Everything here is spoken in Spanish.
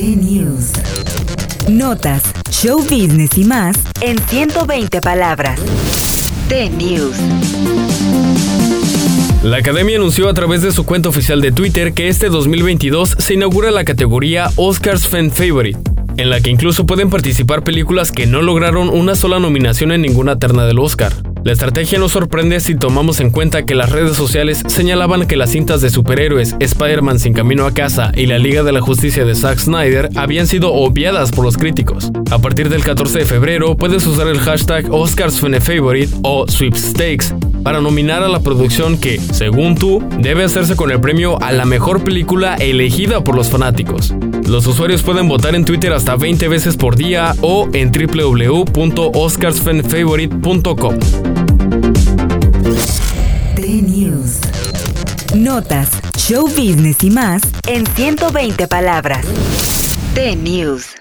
T-News. Notas, show business y más en 120 palabras. T-News. La Academia anunció a través de su cuenta oficial de Twitter que este 2022 se inaugura la categoría Oscars Fan Favorite, en la que incluso pueden participar películas que no lograron una sola nominación en ninguna terna del Oscar. La estrategia nos sorprende si tomamos en cuenta que las redes sociales señalaban que las cintas de superhéroes Spider-Man sin camino a casa y la Liga de la Justicia de Zack Snyder habían sido obviadas por los críticos. A partir del 14 de febrero puedes usar el hashtag OscarsFavorite o Sweepstakes para nominar a la producción que, según tú, debe hacerse con el premio a la mejor película elegida por los fanáticos. Los usuarios pueden votar en Twitter hasta 20 veces por día o en www.oscarsfanfavorite.com. T-News. Notas, show business y más en 120 palabras. T-News.